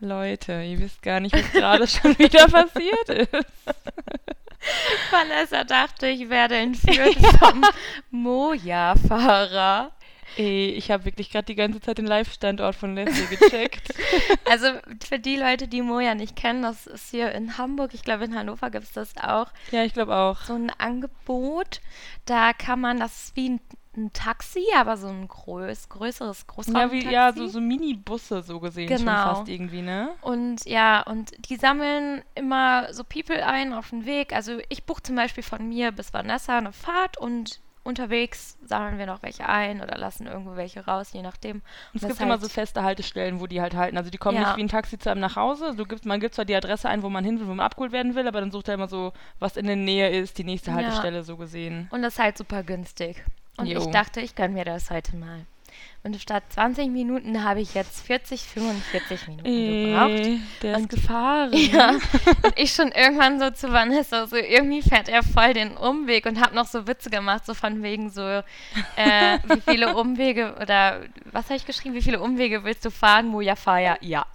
Leute, ihr wisst gar nicht, was gerade schon wieder passiert ist. Vanessa dachte, ich werde entführt vom Moja-Fahrer. Ey, ich habe wirklich gerade die ganze Zeit den Live-Standort von Leslie gecheckt. Also für die Leute, die Moja nicht kennen, das ist hier in Hamburg, ich glaube in Hannover gibt es das auch, ja, ich glaube auch. so ein Angebot. Da kann man, das ist wie ein, ein Taxi, aber so ein größ, größeres Ja, Großraumtaxi. wie, ja, so, so Mini-Busse so gesehen schon Genau. fast irgendwie, ne? Und ja, und die sammeln immer so People ein auf den Weg. Also ich buche zum Beispiel von mir bis Vanessa eine Fahrt und unterwegs sammeln wir noch welche ein oder lassen irgendwo welche raus, je nachdem. Und es gibt immer halt- so feste Haltestellen, wo die halt halten. Also die kommen Ja. nicht wie ein Taxi zu einem nach Hause. Du gibst, man gibt zwar die Adresse ein, wo man hin will, wo man abgeholt werden will, aber dann sucht er immer so, was in der Nähe ist, die nächste Ja. Haltestelle so gesehen. Und das ist halt super günstig. Und Jo. ich dachte, ich gönne mir das heute mal. Und statt 20 Minuten habe ich jetzt 40, 45 Minuten gebraucht. Ey, der ist Und- gefahren. Ja, und ich schon irgendwann so zu Vanessa, so irgendwie fährt er voll den Umweg und hab noch so Witze gemacht, so von wegen so, äh, wie viele Umwege oder was habe ich geschrieben, wie viele Umwege willst du fahren? Moja Faya, ja.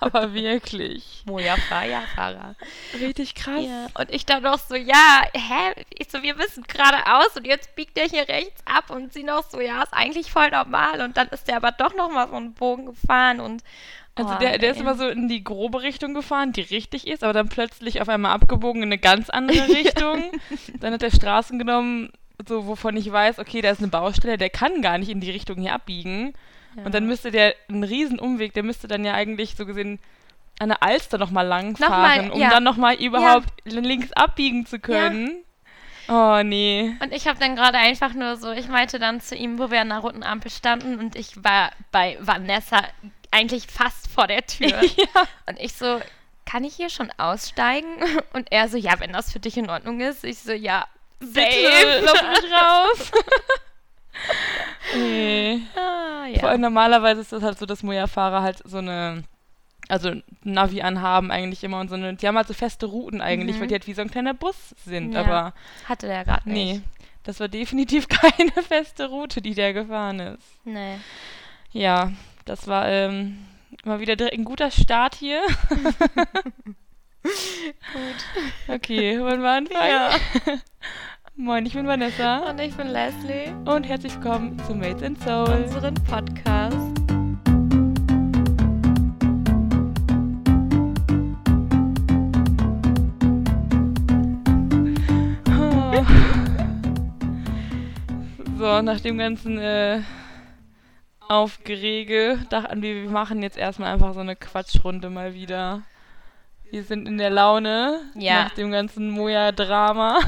Aber wirklich. Moja Faya, Fahrer. Richtig krass. Ja. Und ich dann noch so, ja, hä? Ich so, wir müssen geradeaus und jetzt biegt der hier rechts ab und sie noch so, ja, ist eigentlich voll normal und dann ist der aber doch noch mal so einen Bogen gefahren und Also oh, der, der ist immer so in die grobe Richtung gefahren, die richtig ist, aber dann plötzlich auf einmal abgebogen in eine ganz andere Richtung. dann hat er Straßen genommen, so wovon ich weiß, okay, da ist eine Baustelle, der kann gar nicht in die Richtung hier abbiegen. Ja. Und dann müsste der einen riesen Umweg, der müsste dann ja eigentlich so gesehen an der Alster nochmal lang Nochmal, fahren, um ja. dann nochmal überhaupt links abbiegen zu können. Oh nee. Und ich habe dann gerade einfach nur so, ich meinte dann zu ihm, wo wir an der roten Ampel standen und ich war bei Vanessa eigentlich fast vor der Tür. ja. Und ich so, kann ich hier schon aussteigen? Und er so, ja, wenn das für dich in Ordnung ist. Ich so, ja, safe. lass mich raus. nee. Ah, Vor allem ja. normalerweise ist das halt so, dass Moja-Fahrer halt so eine, also Navi anhaben eigentlich immer und so eine, die haben halt so feste Routen eigentlich, Mhm. weil die halt wie so ein kleiner Bus sind, Ja, aber Hatte der gerade nee, nicht. das war definitiv keine feste Route, die der gefahren ist. Nee. Ja, das war ähm, mal wieder direkt ein guter Start hier. Gut. Okay, wollen wir anfangen? Ja. Moin, ich bin Vanessa Und ich bin Leslie, und herzlich willkommen zu Mates and Soul. unseren Podcast. So, nach dem ganzen äh, Aufgerege dachten wir, wir machen jetzt erstmal einfach so eine Quatschrunde mal wieder. Wir sind in der Laune Ja. nach dem ganzen Moja-Drama.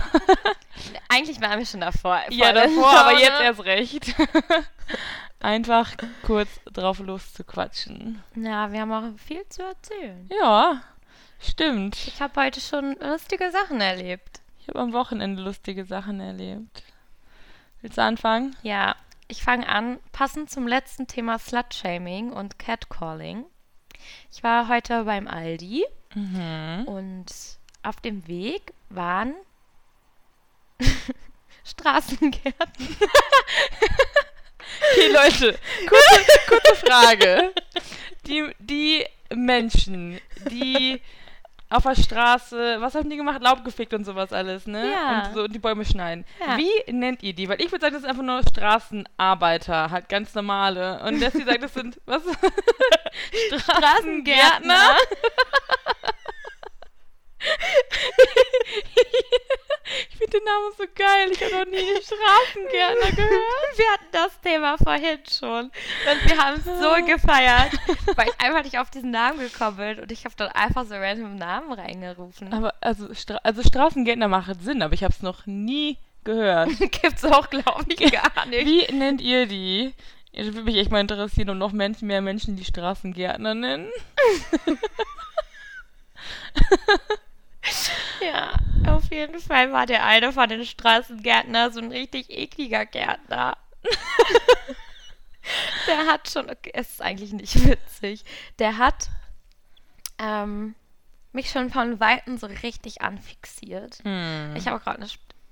Eigentlich waren wir schon davor. Ja, davor, aber jetzt erst recht. einfach kurz drauf loszuquatschen. Ja, wir haben auch viel zu erzählen. Ja, stimmt. Ich habe heute schon lustige Sachen erlebt. Ich habe am Wochenende lustige Sachen erlebt. Willst du anfangen? Ja, ich fange an, passend zum letzten Thema Slutshaming und Catcalling. Ich war heute beim Aldi Mhm. und auf dem Weg waren Straßengärten. Okay, Leute, kurze, kurze Frage. Die, die Menschen, die auf der Straße, was haben die gemacht? Laub gefickt und sowas alles, ne? Ja. Und so und die Bäume schneiden. Ja. Wie nennt ihr die? Weil ich würde sagen, das sind einfach nur Straßenarbeiter, halt ganz normale. Und Leslie sagt, das sind, was? Straßengärtner. ich finde den Namen so geil. Ich habe noch nie einen Straßengärtner gehört. Wir hatten das Thema vorhin schon. Und wir haben es so gefeiert, weil ich einfach nicht auf diesen Namen gekommen bin. Und ich habe dann einfach so random Namen reingerufen. Aber also, Stra also Straßengärtner macht Sinn, aber ich habe es noch nie gehört. Gibt's auch, glaube ich, gar nicht. Wie nennt ihr die? Das würde mich echt mal interessieren und noch Menschen, mehr Menschen, die Straßengärtner nennen. Ja, auf jeden Fall war der eine von den Straßengärtner so ein richtig ekliger Gärtner. der hat schon, okay, es ist eigentlich nicht witzig, der hat ähm, mich schon von Weitem so richtig anfixiert. Hm. Ich habe gerade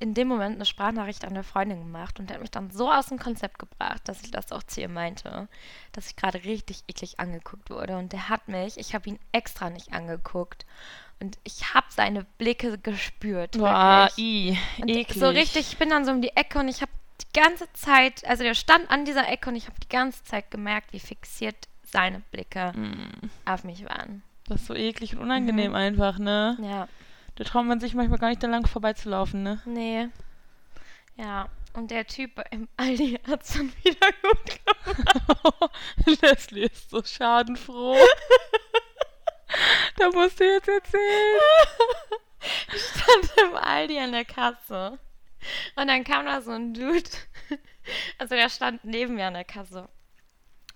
in dem Moment eine Sprachnachricht an eine Freundin gemacht und der hat mich dann so aus dem Konzept gebracht, dass ich das auch zu ihr meinte, dass ich gerade richtig eklig angeguckt wurde. Und der hat mich, ich habe ihn extra nicht angeguckt. Und ich habe seine Blicke gespürt. Boah, i, eklig. so richtig, ich bin dann so um die Ecke und ich habe die ganze Zeit, also der stand an dieser Ecke und ich habe die ganze Zeit gemerkt, wie fixiert seine Blicke Mm, auf mich waren. Das ist so eklig und unangenehm Mhm. einfach, ne? Ja, Da traut man sich manchmal gar nicht da lang vorbeizulaufen, ne? nee. Ja, und der Typ im Aldi hat es dann wieder gut Leslie ist so schadenfroh. da musst du jetzt erzählen. Ich stand im Aldi an der Kasse. Und dann kam da so ein Dude. Also der stand neben mir an der Kasse.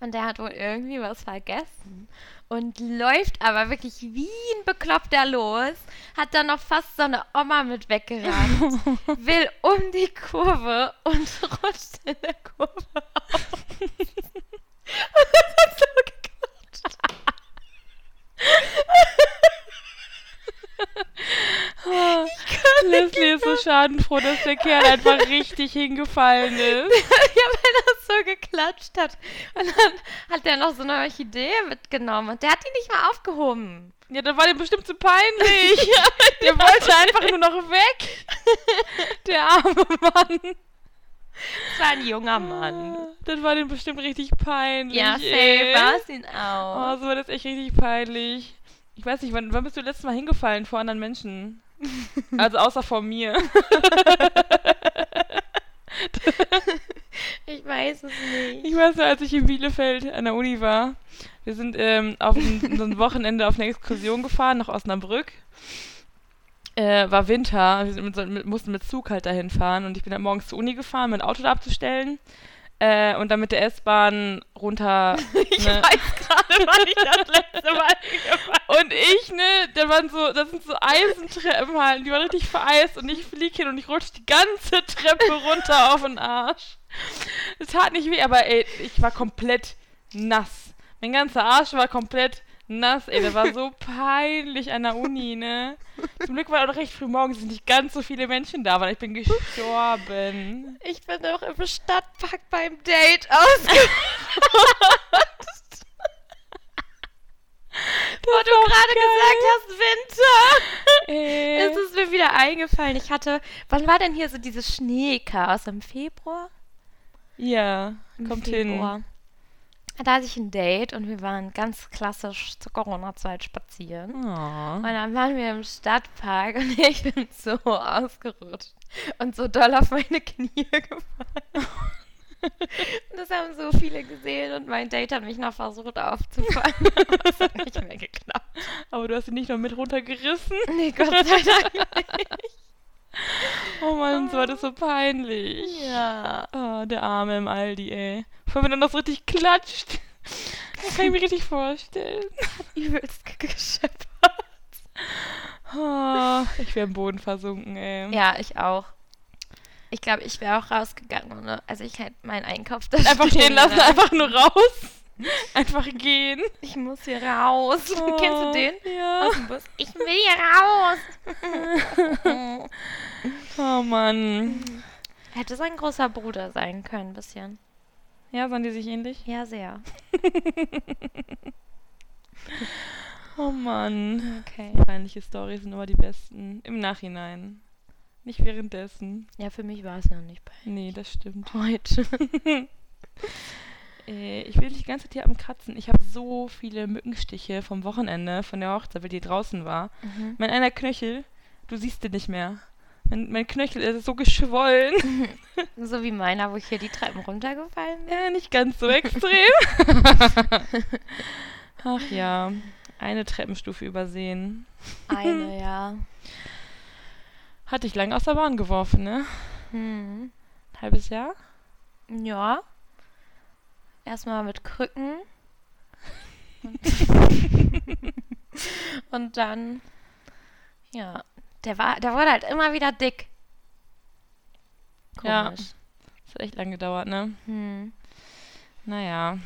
Und der hat wohl irgendwie was vergessen. Und läuft aber wirklich wie ein Bekloppter los. Hat dann noch fast so eine Oma mit weggerannt. will um die Kurve und rutscht in der Kurve auf. Und das hat so geklatscht. Leslie ist so schadenfroh, dass der Kerl einfach richtig hingefallen ist. ja, weil er so geklatscht hat. Und dann hat er noch so eine Orchidee mitgenommen und der hat die nicht mal aufgehoben. Ja, das war dem bestimmt zu peinlich. Der wollte einfach nur noch weg. Der arme Mann. Das war ein junger Mann. Das war dem bestimmt richtig peinlich. Ja, safe war es ihn Oh, auch. so war das echt richtig peinlich. Ich weiß nicht, wann, wann bist du letztes Mal hingefallen vor anderen Menschen? Also außer vor mir. Ich weiß es nicht. Ich weiß noch, als ich in Bielefeld an der Uni war, wir sind ähm, auf ein, so ein Wochenende auf eine Exkursion gefahren nach Osnabrück. Äh, war Winter, wir mit, mit, mussten mit Zug halt dahin fahren und ich bin dann morgens zur Uni gefahren, mein Auto da abzustellen äh, und dann mit der S-Bahn runter. Ich ne, weiß gerade, wann ich das letzte Mal Und ich, ne, da waren so, das sind so Eisentreppen halt, die waren richtig vereist und ich flieg hin und ich rutsche die ganze Treppe runter auf den Arsch. Es tat nicht weh, aber ey, ich war komplett nass. Mein ganzer Arsch war komplett nass, ey, das war so peinlich an der Uni, ne. Zum Glück war auch noch recht früh morgens, sind nicht ganz so viele Menschen da, weil ich bin gestorben. Ich bin auch im Stadtpark beim Date ausgerutscht. Wo du gerade gesagt hast, Winter. Ey. Es ist mir wieder eingefallen. Ich hatte, wann war denn hier so dieses Schneechaos? Im Februar? Ja, Im kommt Februar. hin. Da hatte ich ein Date und wir waren ganz klassisch zur Corona-Zeit spazieren. Oh. Und dann waren wir im Stadtpark und ich bin so ausgerutscht und so doll auf meine Knie gefallen. Und das haben so viele gesehen und mein Date hat mich noch versucht aufzufangen. Aber es hat nicht mehr geklappt. Aber du hast ihn nicht noch mit runtergerissen. Nee, Gott sei Dank nicht. Oh Mann, so war das so peinlich. Ja. Oh, der Arme im Aldi, ey. Vor allem, wenn er noch so richtig klatscht. Das kann ich mir richtig vorstellen. Übelst gescheppert. Oh, ich wäre im Boden versunken, ey. Ja, ich auch. Ich glaube, ich wäre auch rausgegangen. Ne? Also ich hätte meinen Einkauf da Einfach stehen lassen, einfach nur raus. Einfach gehen. Ich muss hier raus. Kennst du den? Ja. Aus dem Bus. Ich will hier raus. Oh Mann. Hätte sein großer Bruder sein können, ein bisschen. Ja, sahen die sich ähnlich? Ja, sehr. Oh Mann. Okay. Peinliche Storys sind immer die besten. Im Nachhinein. Nicht währenddessen. Ja, für mich war es noch nicht bei Nee, das stimmt. heute. Äh, ich will nicht die ganze Zeit hier am Kratzen. Ich habe so viele Mückenstiche vom Wochenende, von der Hochzeit, weil die draußen war. Mhm. Mein einer Knöchel, du siehst den nicht mehr. Mein, mein Knöchel ist so geschwollen. So wie meiner, wo ich hier die Treppen runtergefallen bin. ja, nicht ganz so extrem. Ach ja, eine Treppenstufe übersehen. Eine, ja. Hatte ich lange aus der Bahn geworfen, ne? Hm. Halbes Jahr? Ja. Erstmal mit Krücken. Und dann, ja, der war, der wurde halt immer wieder dick. Ja. Komisch. Das hat echt lang gedauert, ne? Hm. Naja,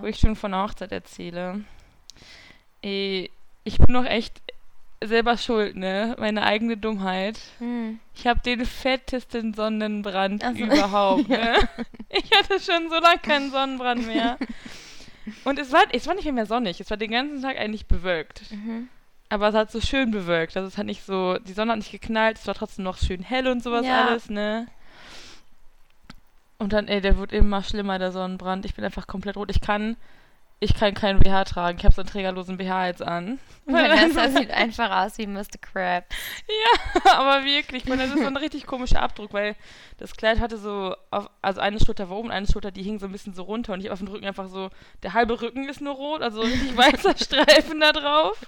wo Ja. ich schon von der Hochzeit erzähle. Eh, ich bin noch echt selber schuld, ne? Meine eigene Dummheit. Hm. Ich habe den fettesten Sonnenbrand Ach so. überhaupt, ne? Ich hatte schon so lange keinen Sonnenbrand mehr. Und es war, es war nicht mehr sonnig. Es war den ganzen Tag eigentlich bewölkt. Mhm. Aber es hat so schön bewölkt. Also es hat nicht so, die Sonne hat nicht geknallt, es war trotzdem noch schön hell und sowas Ja. alles, ne? Und dann, ey, der wird immer schlimmer, der Sonnenbrand. Ich bin einfach komplett rot. Ich kann, ich kann keinen BH tragen. Ich habe so einen trägerlosen BH jetzt an. Vanessa sieht einfach aus wie Mr. Krabs. Ja, aber wirklich, weil das ist so ein richtig komischer Abdruck, weil das Kleid hatte so, auf, also eine Schulter war oben, eine Schulter, die hing so ein bisschen so runter und ich auf dem Rücken einfach so, der halbe Rücken ist nur rot, also richtig weißer Streifen da drauf.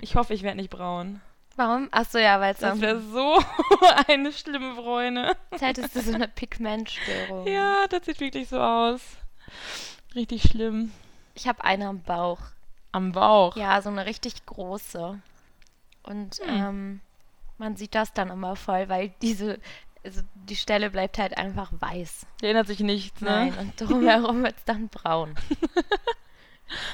Ich hoffe, ich werde nicht braun. Warum? Achso, ja, weil es Das wäre so eine schlimme Bräune. als hättest du so eine Pigmentstörung. Ja, das sieht wirklich so aus. Richtig schlimm. Ich habe eine am Bauch. Am Bauch. Ja, so eine richtig große. Und Hm. ähm, man sieht das dann immer voll, weil diese, also die Stelle bleibt halt einfach weiß. Der erinnert sich nichts, ne? Nein, und drumherum wird es dann braun.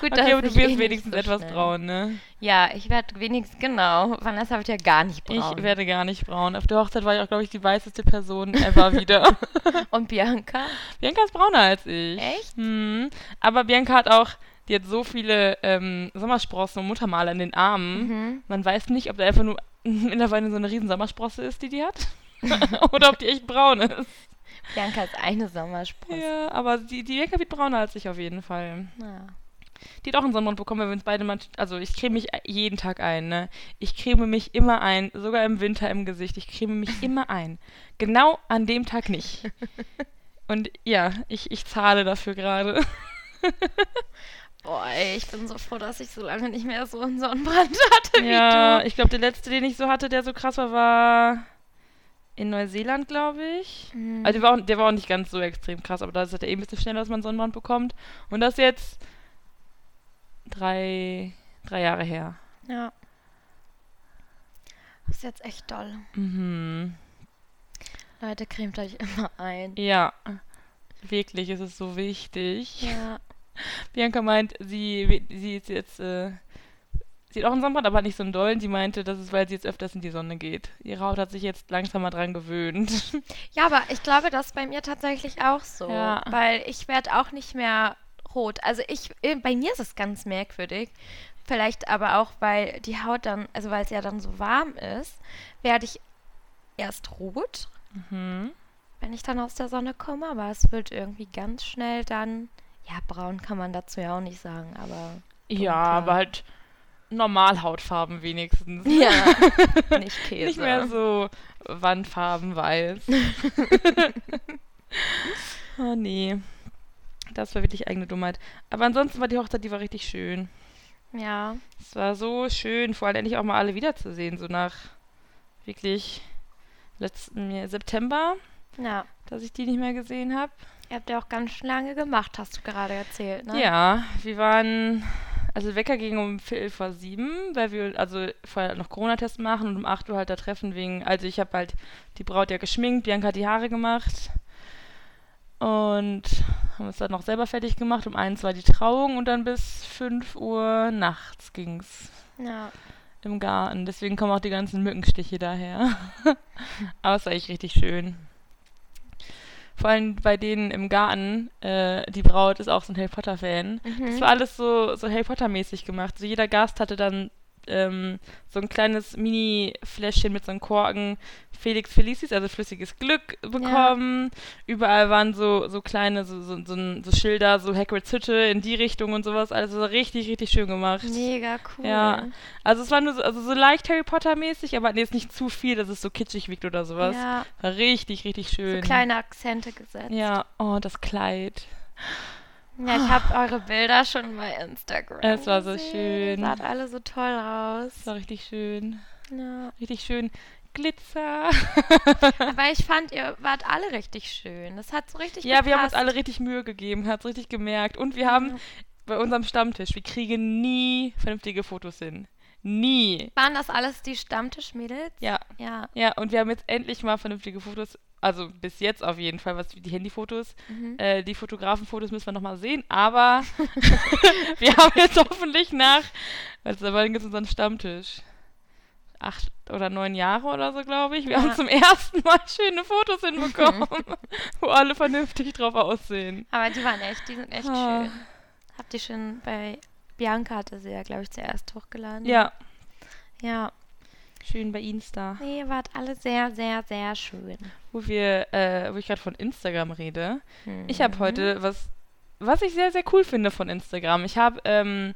Gut, Okay, aber du eh wirst nicht wenigstens so etwas braun, ne? Ja, ich werde wenigstens, genau. Vanessa wird ja gar nicht braun. Ich werde gar nicht braun. Auf der Hochzeit war ich auch, glaube ich, die weißeste Person ever wieder. und Bianca? Bianca ist brauner als ich. Echt? Hm. Aber Bianca hat auch, die hat so viele ähm, Sommersprossen und Muttermale an den Armen. Mhm. Man weiß nicht, ob da einfach nur mittlerweile so eine riesen Sommersprosse ist, die die hat. Oder ob die echt braun ist. Bianca ist eine Sommersprosse. Ja, aber die, die Bianca wird brauner als ich auf jeden Fall. Ja. Die hat auch einen Sonnenbrand bekommen, weil wir uns beide mal, also ich creme mich jeden Tag ein, ne? Ich creme mich immer ein, sogar im Winter im Gesicht. Ich creme mich immer ein. Genau an dem Tag nicht. Und ja, ich, ich zahle dafür gerade. Boah, ey, ich bin so froh, dass ich so lange nicht mehr so einen Sonnenbrand hatte Ja, wie du. ich glaube, der letzte, den ich so hatte, der so krass war, war in Neuseeland, glaube ich. Mhm. Also der war, auch, der war auch nicht ganz so extrem krass, aber da ist es ja eh ein bisschen schneller, dass man Sonnenbrand bekommt. Und das jetzt drei, drei Jahre her. Ja. Das ist jetzt echt doll. Mhm. Leute, cremt euch immer ein. Ja, wirklich, es ist so wichtig. Ja. Bianca meint, sie, sie ist jetzt, äh, sie hat auch einen Sonnenbrand, aber nicht so einen dollen. Sie meinte, das ist, weil sie jetzt öfters in die Sonne geht. Ihre Haut hat sich jetzt langsam mal dran gewöhnt. Ja, aber ich glaube, das ist bei mir tatsächlich auch so. Ja. Weil ich werde auch nicht mehr rot. Also ich, äh, bei mir ist es ganz merkwürdig. Vielleicht aber auch, weil die Haut dann, also weil es ja dann so warm ist, werde ich erst rot, mhm. wenn ich dann aus der Sonne komme, aber es wird irgendwie ganz schnell dann, ja, braun kann man dazu ja auch nicht sagen, aber Ja, Dunkler. aber halt Normalhautfarben wenigstens. ja, nicht Käse. Nicht mehr so Wandfarben weiß. oh nee. Das war wirklich eigene Dummheit. Aber ansonsten war die Hochzeit, die war richtig schön. Ja, Es war so schön, vor allem endlich auch mal alle wiederzusehen, so nach wirklich letzten September, ja. dass ich die nicht mehr gesehen habe. Ihr habt ja auch ganz lange gemacht, hast du gerade erzählt, ne? Ja, wir waren, also Wecker ging um Viertel vor sieben, weil wir also vorher noch Corona-Test machen und um 8 Uhr halt da treffen wegen, also ich habe halt die Braut ja geschminkt, Bianca hat die Haare gemacht und haben uns dann noch selber fertig gemacht. Um eins war die Trauung und dann bis 5 Uhr nachts ging's Ja. im Garten. Deswegen kommen auch die ganzen Mückenstiche daher. Aber es war echt richtig schön. Vor allem bei denen im Garten, äh, die Braut ist auch so ein Harry Potter-Fan. Mhm. Es war alles so, so Harry Potter-mäßig gemacht. So jeder Gast hatte dann ähm, so ein kleines Mini-Fläschchen mit so einem Korken Felix Felicis, also flüssiges Glück, bekommen. Überall waren so, so kleine, so, so, so, so Schilder, so Hagrid's Hütte in die Richtung und sowas. Also richtig, richtig schön gemacht. Mega cool. Ja. Also es war nur so, also so leicht Harry Potter-mäßig, aber jetzt nicht zu viel, dass es so kitschig wirkt oder sowas. Ja, War richtig, richtig schön. so kleine Akzente gesetzt. Ja, oh, das Kleid. Ja, ich habe eure Bilder schon bei Instagram. Es war so gesehen. schön. Saht alle so toll aus. Das war richtig schön. Ja. Richtig schön. Glitzer. Aber ich fand, ihr wart alle richtig schön. Das hat so richtig ja, wir haben uns gepasst. alle richtig Mühe gegeben, hat's richtig gemerkt. Und wir haben Ja. bei unserem Stammtisch, wir kriegen nie vernünftige Fotos hin. Nie. Waren das alles die Stammtischmädels? Ja, Ja. ja, und wir haben jetzt endlich mal vernünftige Fotos. Also bis jetzt auf jeden Fall, was die Handyfotos. Mhm. Äh, die Fotografenfotos müssen wir nochmal sehen, aber wir haben jetzt hoffentlich nach, also da war jetzt unseren Stammtisch. acht oder neun Jahre oder so, glaube ich. Wir Ja. haben zum ersten Mal schöne Fotos hinbekommen, wo alle vernünftig drauf aussehen. Aber die waren echt, die sind echt Ah. schön. Habt ihr schon bei Bianca hatte sie ja, glaube ich, zuerst hochgeladen. Ja, Ja. Schön bei Insta. Nee, ihr wart alle sehr, sehr, sehr schön. Wo wir, äh, wo ich gerade von Instagram rede. Ich Mhm. habe heute was, was ich sehr, sehr cool finde von Instagram. Ich habe, ähm,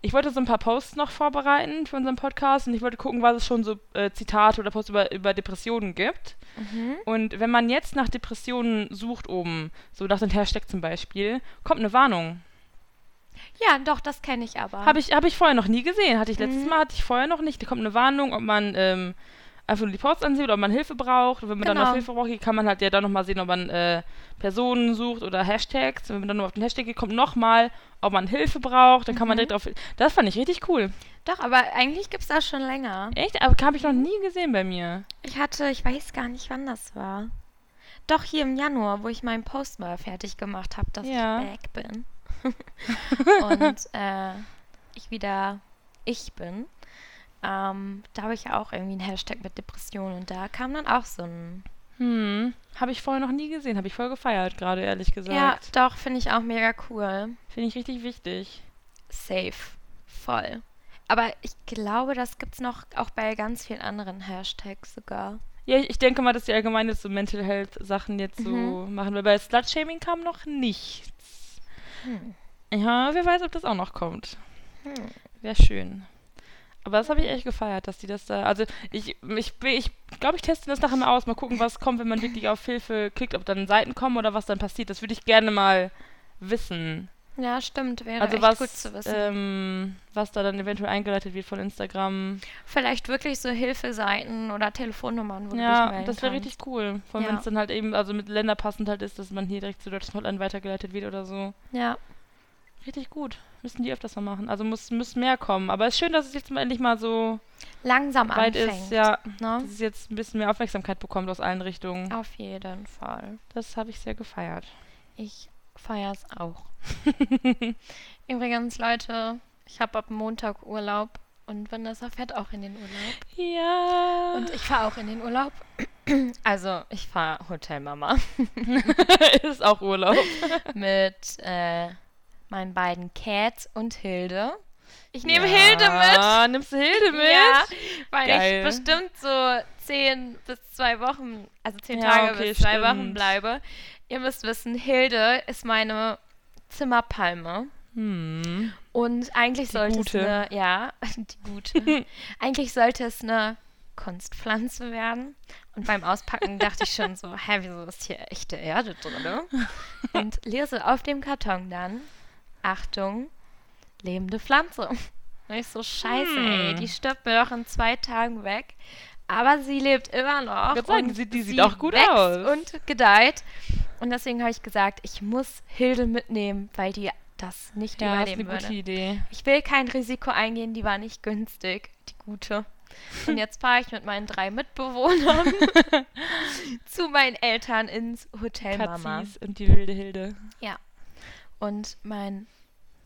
ich wollte so ein paar Posts noch vorbereiten für unseren Podcast und ich wollte gucken, was es schon so äh, Zitate oder Posts über, über Depressionen gibt. Mhm. Und wenn man jetzt nach Depressionen sucht oben, so nach dem Hashtag zum Beispiel, kommt eine Warnung. Ja, doch, das kenne ich aber. Habe ich, hab ich vorher noch nie gesehen. Hatte ich letztes Mhm. Mal, hatte ich vorher noch nicht. Da kommt eine Warnung, ob man ähm, einfach nur die Posts ansieht oder ob man Hilfe braucht. Und wenn man dann Genau. auf Hilfe braucht, kann man halt ja dann nochmal sehen, ob man äh, Personen sucht oder Hashtags. Und wenn man dann nur auf den Hashtag geht, kommt nochmal, ob man Hilfe braucht. Dann kann man Mhm. direkt auf. Das fand ich richtig cool. Doch, aber eigentlich gibt es das schon länger. Echt? Aber habe ich noch nie gesehen bei mir. Ich hatte, ich weiß gar nicht, wann das war. Doch hier im Januar, wo ich meinen Post mal fertig gemacht habe, dass Ja. ich back bin. und äh, ich wieder ich bin. Ähm, da habe ich ja auch irgendwie einen Hashtag mit Depression und da kam dann auch so ein. Hm. Habe ich vorher noch nie gesehen. Habe ich voll gefeiert, gerade ehrlich gesagt. Ja, doch, finde ich auch mega cool. Finde ich richtig wichtig. Safe. Voll. Aber ich glaube, das gibt's noch auch bei ganz vielen anderen Hashtags sogar. Ja, ich denke mal, dass die allgemein jetzt so Mental Health Sachen jetzt so Mhm. machen, weil bei Slut-Shaming kam noch nichts. Hm. Ja, wer weiß, ob das auch noch kommt. Hm. Wäre schön. Aber das habe ich echt gefeiert, dass die das da. Also ich, ich, ich glaube, ich teste das nachher mal aus. Mal gucken, was kommt, wenn man wirklich auf Hilfe klickt, ob dann Seiten kommen oder was dann passiert. Das würde ich gerne mal wissen. Ja, stimmt. Wäre also was, gut zu wissen. ähm, was da dann eventuell eingeleitet wird von Instagram. Vielleicht wirklich so Hilfeseiten oder Telefonnummern, wo du dich Ja, das wäre richtig cool. Vor allem, Ja. wenn es dann halt eben, also mit Länder passend halt ist, dass man hier direkt zu deutschen Hotline weitergeleitet wird oder so. Ja, Richtig gut. Müssen die öfters mal machen. Also muss, muss mehr kommen. Aber es ist schön, dass es jetzt mal endlich mal so langsam weit anfängt. ist, ja, Ne? dass es jetzt ein bisschen mehr Aufmerksamkeit bekommt aus allen Richtungen. Auf jeden Fall. Das habe ich sehr gefeiert. Ich feiere es auch. Übrigens, Leute, ich habe ab Montag Urlaub und Vanessa fährt auch in den Urlaub. Ja. Und ich fahre auch in den Urlaub. Also, ich fahre Hotelmama ist auch Urlaub. mit äh, meinen beiden Cats und Hilde. Ich nehme ja. Hilde mit. Nimmst du Hilde mit? Ja, weil Geil. ich bestimmt so zehn bis zwei Wochen, also zehn Ja, Tage okay, bis zwei stimmt. Wochen bleibe. Ihr müsst wissen, Hilde ist meine Zimmerpalme. Hm. Und eigentlich Die sollte gute. es eine, ja, die gute. eigentlich sollte es eine Kunstpflanze werden. Und beim Auspacken dachte ich schon so, hä, wieso ist hier echte Erde drin? Und lese auf dem Karton dann, Achtung, lebende Pflanze. Und ich so, scheiße, ey, Hm. die stirbt mir doch in zwei Tagen weg. Aber sie lebt immer noch. Ich sagen, sie- die sieht sie auch gut aus. Und gedeiht. Und deswegen habe ich gesagt, ich muss Hilde mitnehmen, weil die das nicht Ja, das ist eine überleben gute würde. Idee. Ich will kein Risiko eingehen, die war nicht günstig, die gute. Und jetzt fahre ich mit meinen drei Mitbewohnern zu meinen Eltern ins Hotel Mama. Katzis und die wilde Hilde. Ja. Und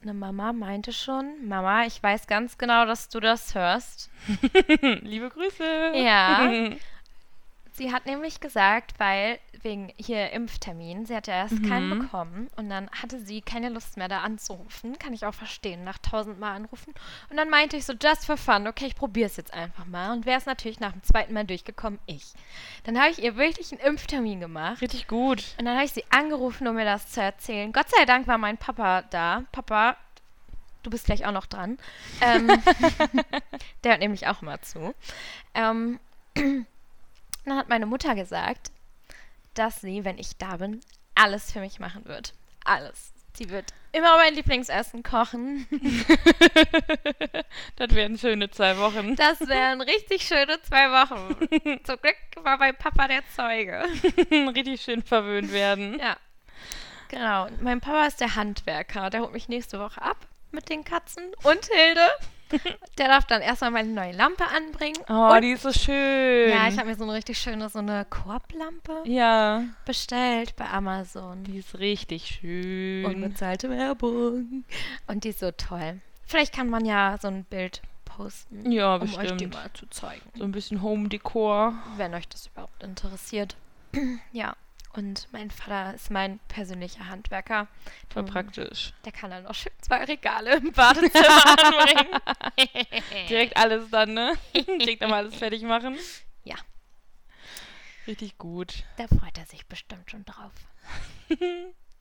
meine Mama meinte schon, Mama, ich weiß ganz genau, dass du das hörst. Liebe Grüße. Ja. Sie hat nämlich gesagt, weil wegen hier Impftermin, sie hat ja erst keinen Mhm. bekommen und dann hatte sie keine Lust mehr da anzurufen. Kann ich auch verstehen, nach tausendmal anrufen. Und dann meinte ich so, just for fun, okay, ich probiere es jetzt einfach mal. Und wer ist natürlich nach dem zweiten Mal durchgekommen? Ich. Dann habe ich ihr wirklich einen Impftermin gemacht. Richtig gut. Und dann habe ich sie angerufen, um mir das zu erzählen. Gott sei Dank war mein Papa da. Papa, du bist gleich auch noch dran. Ähm, der hört nämlich auch immer zu. Ähm, dann hat meine Mutter gesagt, dass sie, wenn ich da bin, alles für mich machen wird. Alles. Sie wird immer mein Lieblingsessen kochen. das wären schöne zwei Wochen. Das wären richtig schöne zwei Wochen. Zum Glück war mein Papa der Zeuge. Richtig schön verwöhnt werden. Ja. Genau. Mein Papa ist der Handwerker. Der holt mich nächste Woche ab mit den Katzen und Hilde. Der darf dann erstmal meine neue Lampe anbringen. Oh, und, die ist so schön. ja, ich habe mir so eine richtig schöne, so eine Korblampe Ja, bestellt bei Amazon. die ist richtig schön. Unbezahlte Werbung. Und die ist so toll. Vielleicht kann man ja so ein Bild posten. Ja, um euch die mal zu zeigen. So ein bisschen Home-Dekor. Wenn euch das überhaupt interessiert. ja. Und mein Vater ist mein persönlicher Handwerker. Voll Mhm. praktisch. Der kann dann auch schön zwei Regale im Badezimmer anbringen. Direkt alles dann, ne? Direkt einmal alles fertig machen. Ja. Richtig gut. Da freut er sich bestimmt schon drauf.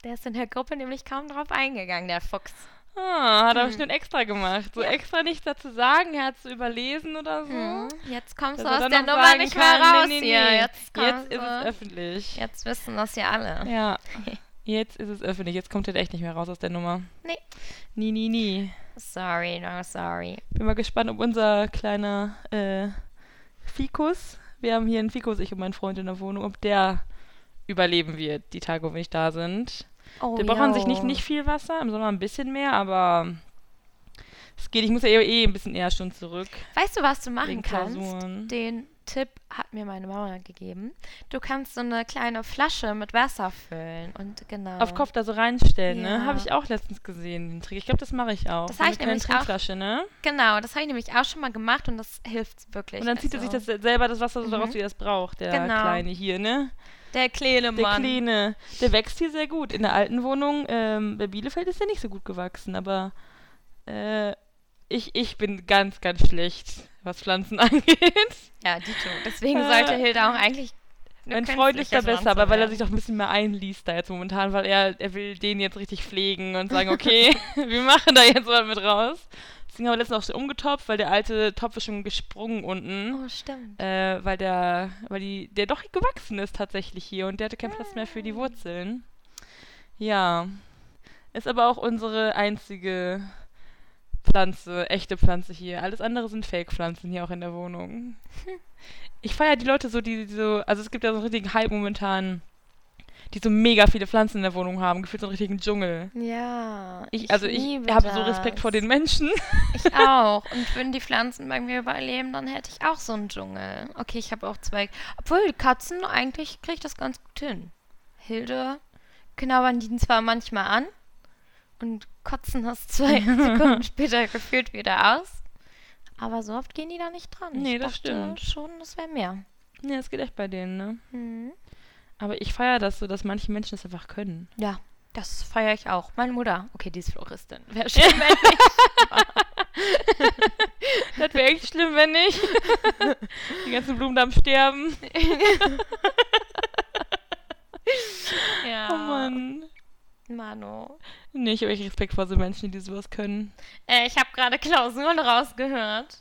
Der ist in der Gruppe nämlich kaum drauf eingegangen, der Fuchs. Ah, hat er Mhm. bestimmt extra gemacht. So Ja. extra nichts dazu sagen, er hat es überlesen oder so. Mhm. Jetzt kommst du aus der Nummer nicht mehr raus nee, nee, hier. nee. Jetzt, Jetzt ist es öffentlich. Jetzt wissen das ja alle. Ja. Jetzt ist es öffentlich. Jetzt kommt er echt nicht mehr raus aus der Nummer. Nee. Nie, nie, nie. Sorry, no sorry. Bin mal gespannt, ob unser kleiner äh, Fikus, wir haben hier einen Fikus, ich und mein Freund in der Wohnung, ob der überleben wird, die Tage, wo wir nicht da sind. Oh, Der braucht an sich nicht, nicht viel Wasser, im Sommer ein bisschen mehr, aber es geht. Ich muss ja eh, eh ein bisschen eher schon zurück. Weißt du, was du machen kannst? Den Tipp hat mir meine Mama gegeben. Du kannst so eine kleine Flasche mit Wasser füllen und genau. Auf Kopf da so reinstellen, Ja. ne? Habe ich auch letztens gesehen, den Trick. Ich glaube, das mache ich auch. Das So hab eine ich nämlich auch. Ne? Genau, das habe ich nämlich auch schon mal gemacht und das hilft wirklich. Und dann zieht er also, sich das selber das Wasser so Mhm. daraus, wie er es braucht, der Genau. Kleine hier, ne? Der kleine Der Mann. Kleine. Der wächst hier sehr gut. In der alten Wohnung, ähm, bei Bielefeld ist der nicht so gut gewachsen, aber äh, ich, ich bin ganz, ganz schlecht, was Pflanzen angeht. Ja, Dito. Deswegen Äh, sollte Hilda auch eigentlich. Mein Freund ist da besser, aber weil er sich doch ein bisschen mehr einliest da jetzt momentan, weil er, er will den jetzt richtig pflegen und sagen, okay, wir machen da jetzt was mit raus. Deswegen haben wir letztens auch schon umgetopft, weil der alte Topf ist schon gesprungen unten. Oh, stimmt. Äh, weil der, weil die, der doch gewachsen ist tatsächlich hier und der hatte keinen Platz mehr für die Wurzeln. Ja. Ist aber auch unsere einzige Pflanze, echte Pflanze hier. Alles andere sind Fake-Pflanzen hier auch in der Wohnung. Ich feiere die Leute so, die so, also es gibt ja so einen richtigen Hype momentan, die so mega viele Pflanzen in der Wohnung haben, gefühlt so einen richtigen Dschungel. Ja. Ich, also ich habe so Respekt vor den Menschen. Ich auch. Und wenn die Pflanzen bei mir überleben, dann hätte ich auch so einen Dschungel. Okay, ich habe auch zwei. Obwohl, Katzen, eigentlich kriege ich das ganz gut hin. Hilde knabbern die zwar manchmal an und kotzen das zwei Sekunden später gefühlt wieder aus. Aber so oft gehen die da nicht dran. Nee, ich das stimmt. schon, das wäre mehr. Ja, das geht echt bei denen, ne? Mhm. Aber ich feiere das so, dass manche Menschen das einfach können. Ja, das feiere ich auch. Meine Mutter, okay, die ist Floristin. Wäre schön, wenn nicht. Das wäre echt schlimm, wenn nicht. Die ganzen Blumen am Sterben. ja. Oh Mann. Mano. Nee, ich habe echt Respekt vor so Menschen, die sowas können. Äh, ich habe gerade Klausuren rausgehört.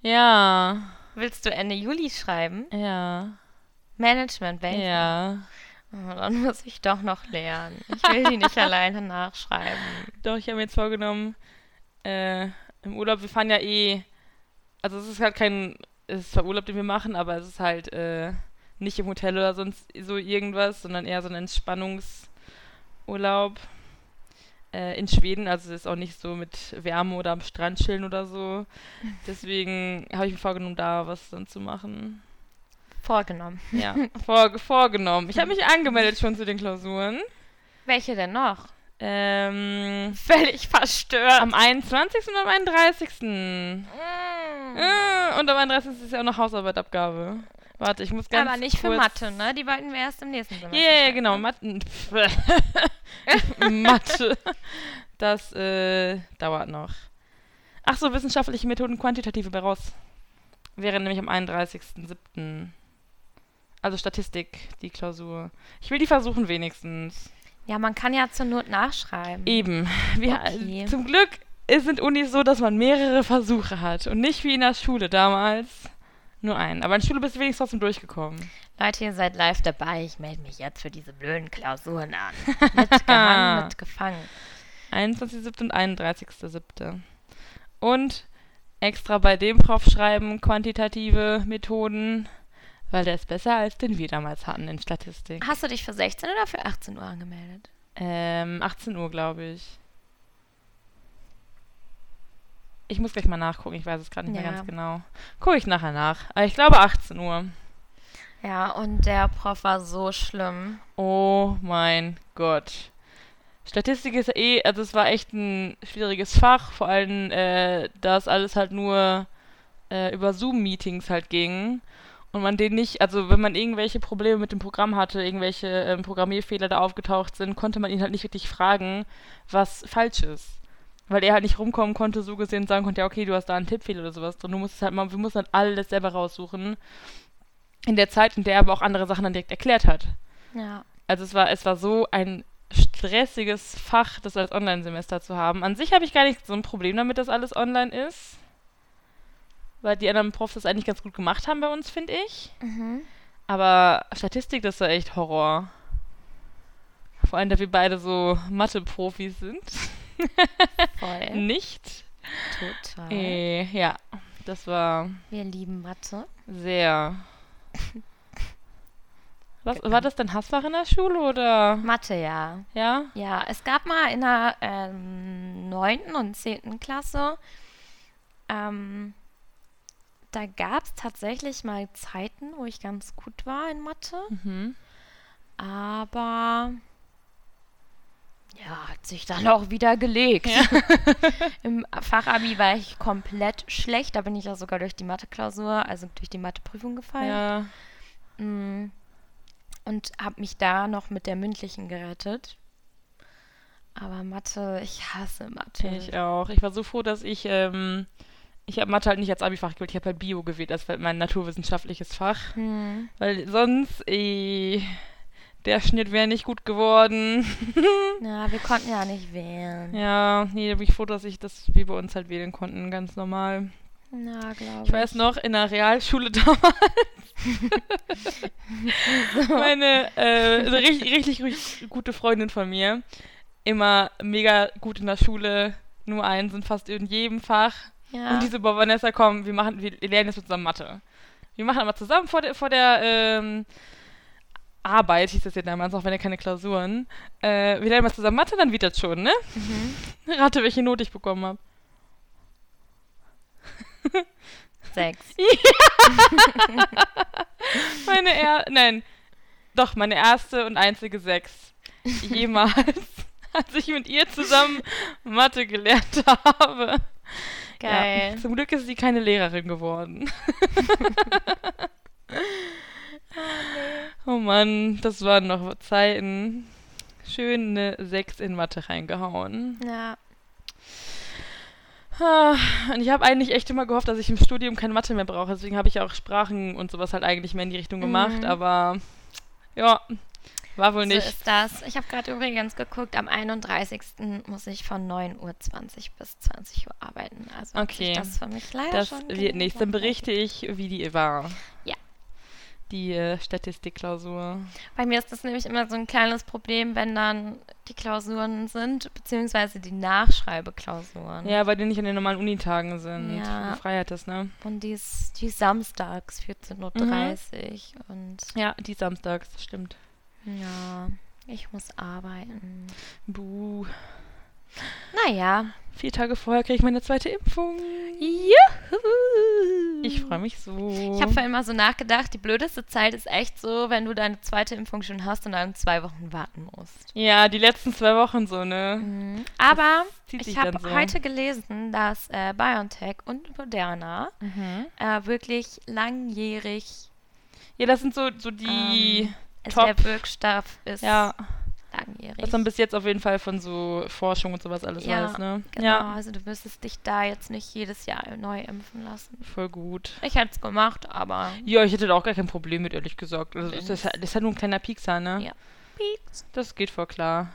Ja. Willst du Ende Juli schreiben? Ja. Management, welche? Ja. Oh, dann muss ich doch noch lernen. Ich will die nicht alleine nachschreiben. Doch, ich habe mir jetzt vorgenommen, äh, im Urlaub, wir fahren ja eh, also es ist halt kein, es ist zwar Urlaub, den wir machen, aber es ist halt äh, nicht im Hotel oder sonst so irgendwas, sondern eher so ein Entspannungsurlaub äh, in Schweden. Also es ist auch nicht so mit Wärme oder am Strand chillen oder so. Deswegen habe ich mir vorgenommen, da was dann zu machen. Vorgenommen. Ja, vor, vorgenommen. Ich habe mich angemeldet schon zu den Klausuren. Welche denn noch? Ähm, Völlig verstört. am 21. und am 31. Mm. Äh, und am 31. ist ja auch noch Hausarbeitabgabe. Warte, ich muss ganz Aber nicht für kurz- Mathe, ne? Die wollten wir erst im nächsten Ja, Semester. yeah, schreiben. genau. Mathe. Mathe. Das äh, dauert noch. Ach so, wissenschaftliche Methoden, quantitative bei raus. Wäre nämlich am 31.07. Also Statistik, die Klausur. Ich will die versuchen wenigstens. Ja, man kann ja zur Not nachschreiben. Eben. Wir, Okay. Zum Glück ist- sind Unis so, dass man mehrere Versuche hat. Und nicht wie in der Schule damals nur einen. Aber in der Schule bist du wenigstens trotzdem durchgekommen. Leute, ihr seid live dabei. Ich melde mich jetzt für diese blöden Klausuren an. Mitgehangen, mitgefangen. 21.07. und 31.07. Und extra bei dem Prof schreiben quantitative Methoden, weil der ist besser als den wir damals hatten in Statistik. Hast du dich für 16 oder für 18 Uhr angemeldet? Ähm, 18 Uhr, glaube ich. Ich muss gleich mal nachgucken, ich weiß es gerade nicht mehr Ja. ganz genau. Gucke ich nachher nach. Aber ich glaube 18 Uhr. Ja, und der Prof war so schlimm. Oh mein Gott. Statistik ist eh, also es war echt ein schwieriges Fach, vor allem, äh, da es alles halt nur äh, über Zoom-Meetings halt ging und man den nicht, also wenn man irgendwelche Probleme mit dem Programm hatte, irgendwelche ähm, Programmierfehler da aufgetaucht sind, konnte man ihn halt nicht wirklich fragen, was falsch ist. Weil er halt nicht rumkommen konnte, so gesehen sagen konnte, ja, okay, du hast da einen Tippfehler oder sowas drin. Du musst halt mal, wir mussten halt alles selber raussuchen. In der Zeit, in der er aber auch andere Sachen dann direkt erklärt hat. Ja. Also es war, es war so ein stressiges Fach, das als Online-Semester zu haben. An sich habe ich gar nicht so ein Problem damit, dass alles online ist. Weil die anderen Profs das eigentlich ganz gut gemacht haben bei uns, finde ich. Mhm. Aber Statistik, das war echt Horror. Vor allem, da wir beide so Mathe-Profis sind. Voll. Nicht? Total. Äh, ja, das war Wir lieben Mathe. sehr. Was, war das denn Hassfach in der Schule oder? Mathe, ja. Ja? Ja, es gab mal in der ähm, 9. und 10. Klasse, ähm, da gab es tatsächlich mal Zeiten, wo ich ganz gut war in Mathe, Mhm. aber ja, hat sich dann auch wieder gelegt. Im Fachabi war ich komplett schlecht, da bin ich ja sogar durch die Mathe-Klausur, also durch die Mathe-Prüfung gefallen. Ja. Mm. Und habe mich da noch mit der mündlichen gerettet. Aber Mathe, ich hasse Mathe. Ich auch. Ich war so froh, dass ich, ähm, ich habe Mathe halt nicht als Abi-Fach gewählt, ich habe halt Bio gewählt, das war mein naturwissenschaftliches Fach. Hm. Weil sonst, eh, der Schnitt wäre nicht gut geworden. Ja, wir konnten ja nicht wählen. ja, nee, da bin ich froh, dass ich das wie bei uns halt wählen konnten, ganz normal. Na, glaube Ich weiß noch, in der Realschule damals, meine äh, eine richtig, richtig, richtig gute Freundin von mir, immer mega gut in der Schule, nur eins in fast in jedem Fach. Ja. Und diese, boah, Vanessa, komm, wir machen, wir lernen jetzt zusammen Mathe. Wir machen aber zusammen vor der, vor der ähm, Arbeit, hieß das ja damals, auch wenn ja keine Klausuren. Äh, wir lernen mal zusammen Mathe, dann wird das schon, ne? mhm. Rate, welche Note ich bekommen habe. Sechs. Meine er nein, doch, meine erste und einzige Sechs. Jemals, als ich mit ihr zusammen Mathe gelernt habe. Geil. Ja, zum Glück ist sie keine Lehrerin geworden. Oh Mann, das waren noch Zeiten. Schön eine 6 in Mathe reingehauen. Ja. Ah, Und ich habe eigentlich echt immer gehofft, dass ich im Studium keine Mathe mehr brauche. Deswegen habe ich auch Sprachen und sowas halt eigentlich mehr in die Richtung gemacht. Mhm. Aber ja, war wohl So nicht. ist das. Ich habe gerade übrigens geguckt, am 31. muss ich von 9.20 Uhr bis 20 Uhr arbeiten. Also Okay. das für mich leider Das schon wird nichts. Dann berichte ich, wie die war. Ja. Die äh, Statistikklausur. Bei mir ist das nämlich immer so ein kleines Problem, wenn dann die Klausuren sind, beziehungsweise die Nachschreibeklausuren. Ja, weil die nicht an den normalen Unitagen sind. Ja. Wo du frei hattest, ne? Und die ist, die ist samstags, 14.30 Uhr. Und Ja, die samstags, das stimmt. Ja, ich muss arbeiten. Buh. Naja. Vier Tage vorher kriege ich meine zweite Impfung. Juhu! Ich freue mich so. Ich habe vorhin mal so nachgedacht, die blödeste Zeit ist echt so, wenn du deine zweite Impfung schon hast und dann zwei Wochen warten musst. Ja, die letzten zwei Wochen so, ne? Mhm. Aber ich habe so. heute gelesen, dass äh, BioNTech und Moderna Mhm. äh, wirklich langjährig Ja, das sind so, so die. ähm, Top. der Wirkstoff ist ja, langjährig. was man bis jetzt auf jeden Fall von so Forschung und sowas alles Ja, weiß, ne? genau, Ja, also du wirst dich da jetzt nicht jedes Jahr neu impfen lassen. voll gut. Ich hätte es gemacht, aber Ja, ich hätte da auch gar kein Problem mit, ehrlich gesagt. Also, das, ist, das ist halt nur ein kleiner Piekser, ne? Ja. Pieks. Das geht voll klar.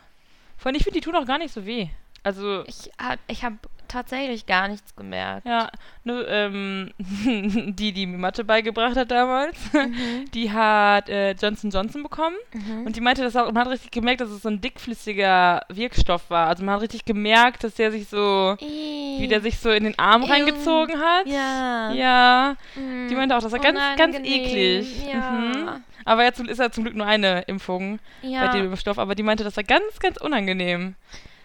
Vor allem, ich finde, die tun auch gar nicht so weh. Also, Ich habe ich hab tatsächlich gar nichts gemerkt. ja, nur, ähm, die, die mir Mathe beigebracht hat damals, Mhm. die hat äh, Johnson Johnson bekommen. Mhm. Und die meinte das auch, man hat richtig gemerkt, dass es so ein dickflüssiger Wirkstoff war. Also man hat richtig gemerkt, dass der sich so, wie der sich so in den Arm Ew. reingezogen hat. Ja. Ja. Mhm. Die meinte auch, das war ganz, ganz Unangenehm. eklig. Ja. Mhm. Aber jetzt ist ja zum Glück nur eine Impfung ja. bei dem Stoff. Aber die meinte, das war ganz, ganz unangenehm.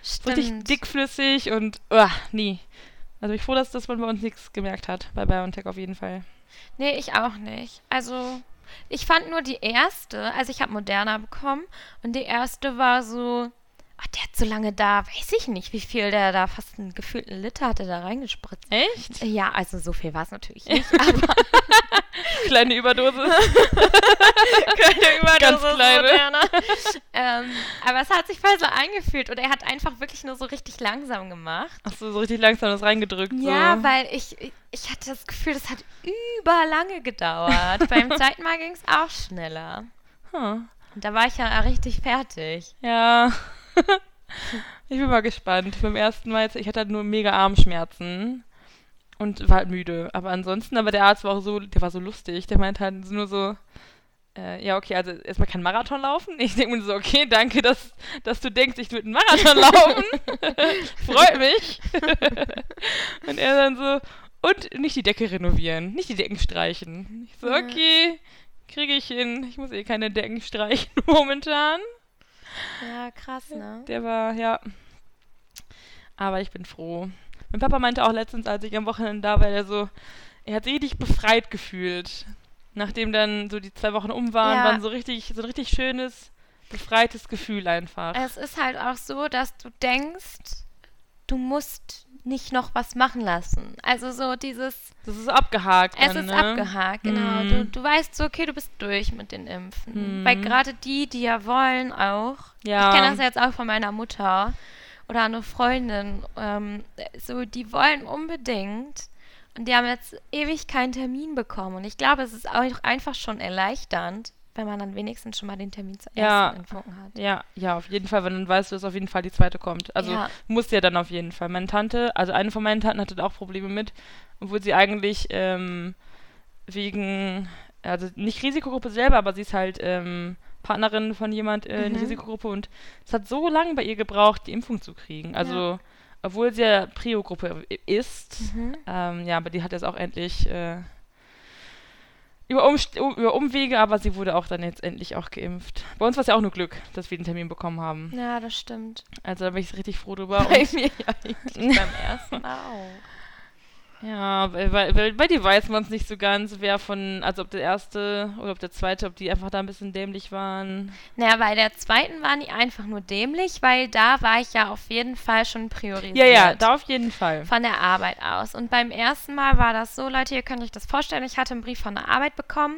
Stimmt. Richtig dickflüssig und, uah, nie. Also ich froh, dass, dass man bei uns nichts gemerkt hat. Bei BioNTech auf jeden Fall. Nee, ich auch nicht. Also, ich fand nur die erste, also ich habe Moderna bekommen und die erste war so, ach, der hat so lange da, weiß ich nicht, wie viel der da, fast einen gefühlten Liter hatte da reingespritzt. Echt? Ja, also so viel war es natürlich nicht, aber Kleine Überdosis. kleine Überdosis. Ganz kleine. Ähm, aber es hat sich voll so eingefühlt und er hat einfach wirklich nur so richtig langsam gemacht. Ach so, so richtig langsam das reingedrückt. Ja, so. weil ich, ich hatte das Gefühl, das hat überlange gedauert. Beim zweiten Mal ging es auch schneller. Hm. Und da war ich ja richtig fertig. Ja. ich bin mal gespannt. Beim ersten Mal, jetzt, ich hatte halt nur mega Armschmerzen und war halt müde. Aber ansonsten, aber der Arzt war auch so, der war so lustig. Der meinte halt nur so, äh, ja, okay, also erstmal kein Marathon laufen. Ich denke mir so, okay, danke, dass, dass du denkst, ich würde einen Marathon laufen. Freut mich. und er dann so, und nicht die Decke renovieren, nicht die Decken streichen. Ich so, okay, kriege ich hin. Ich muss eh keine Decken streichen momentan. Ja, krass, ne? Der war, ja. Aber ich bin froh. Mein Papa meinte auch letztens, als ich am Wochenende da war, er so, er hat sich richtig befreit gefühlt. Nachdem dann so die zwei Wochen um waren, Ja. war so richtig, so ein richtig schönes, befreites Gefühl einfach. Es ist halt auch so, dass du denkst, du musst nicht noch was machen lassen. Also so dieses, Das ist abgehakt. es dann, ist ne? abgehakt, genau. Mhm. Du, du weißt so, okay, du bist durch mit den Impfen. Mhm. Weil gerade die, die ja wollen auch, Ja. ich kenne das jetzt auch von meiner Mutter oder eine Freundin, ähm, so, die wollen unbedingt und die haben jetzt ewig keinen Termin bekommen. Und ich glaube, es ist auch einfach schon erleichternd, wenn man dann wenigstens schon mal den Termin zur Ja. ersten Impfung hat. Ja, ja, auf jeden Fall, weil dann weißt du, dass auf jeden Fall die zweite kommt. Also Ja. muss ja dann auf jeden Fall. Meine Tante, also eine von meinen Tanten hatte auch Probleme mit, obwohl sie eigentlich ähm, wegen, also nicht Risikogruppe selber, aber sie ist halt ähm, Partnerin von jemand äh, in der Mhm. Risikogruppe und es hat so lange bei ihr gebraucht, die Impfung zu kriegen. Also, obwohl sie ja Prio-Gruppe ist, Mhm. ähm, ja, aber die hat jetzt auch endlich äh, über, Umst über Umwege, aber sie wurde auch dann jetzt endlich auch geimpft. Bei uns war es ja auch nur Glück, dass wir den Termin bekommen haben. Ja, das stimmt. Also da bin ich richtig froh drüber. Bei mir ja beim ersten auch. Ja, weil, weil, weil bei dir weiß man es nicht so ganz, wer von, also ob der erste oder ob der zweite, ob die einfach da ein bisschen dämlich waren. Naja, bei der zweiten waren die einfach nur dämlich, weil da war ich ja auf jeden Fall schon priorisiert. Ja, ja, da auf jeden Fall. Von der Arbeit aus. Und beim ersten Mal war das so, Leute, ihr könnt euch das vorstellen, ich hatte einen Brief von der Arbeit bekommen.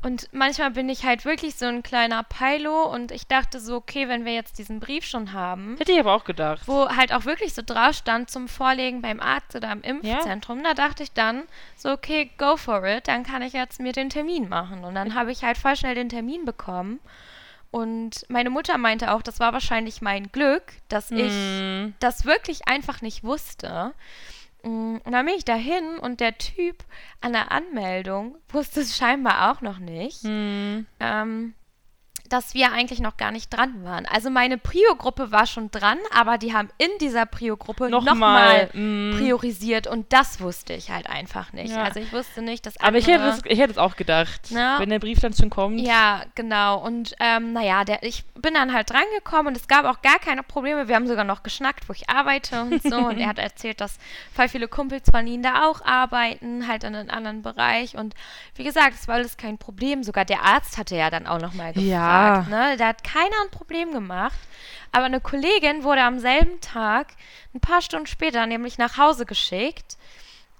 Und manchmal bin ich halt wirklich so ein kleiner Peilo und ich dachte so, okay, wenn wir jetzt diesen Brief schon haben, Hätte ich aber auch gedacht. wo halt auch wirklich so drauf stand zum Vorlegen beim Arzt oder im Impfzentrum, da dachte ich dann so, okay, go for it, dann kann ich jetzt mir den Termin machen. Und dann habe ich halt voll schnell den Termin bekommen. Und meine Mutter meinte auch, das war wahrscheinlich mein Glück, dass ich Mm, das wirklich einfach nicht wusste. Mm, Und dann bin ich dahin und der Typ an der Anmeldung wusste es scheinbar auch noch nicht, mm, ähm, dass wir eigentlich noch gar nicht dran waren. Also meine Prio-Gruppe war schon dran, aber die haben in dieser Prio-Gruppe Nochmal, nochmal mm. priorisiert und das wusste ich halt einfach nicht. Ja. Also ich wusste nicht, dass aber ich hätte, andere- es, ich hätte es auch gedacht. Na? Wenn der Brief dann schon kommt. ja, genau. Und ähm, naja, der, ich bin dann halt drangekommen und es gab auch gar keine Probleme. Wir haben sogar noch geschnackt, wo ich arbeite und so. und er hat erzählt, dass voll viele Kumpels von ihnen da auch arbeiten, halt in einem anderen Bereich. Und wie gesagt, es war alles kein Problem. Sogar der Arzt hatte ja dann auch nochmal gefragt. Ja. Ne? Da hat keiner ein Problem gemacht. Aber eine Kollegin wurde am selben Tag, ein paar Stunden später, nämlich nach Hause geschickt.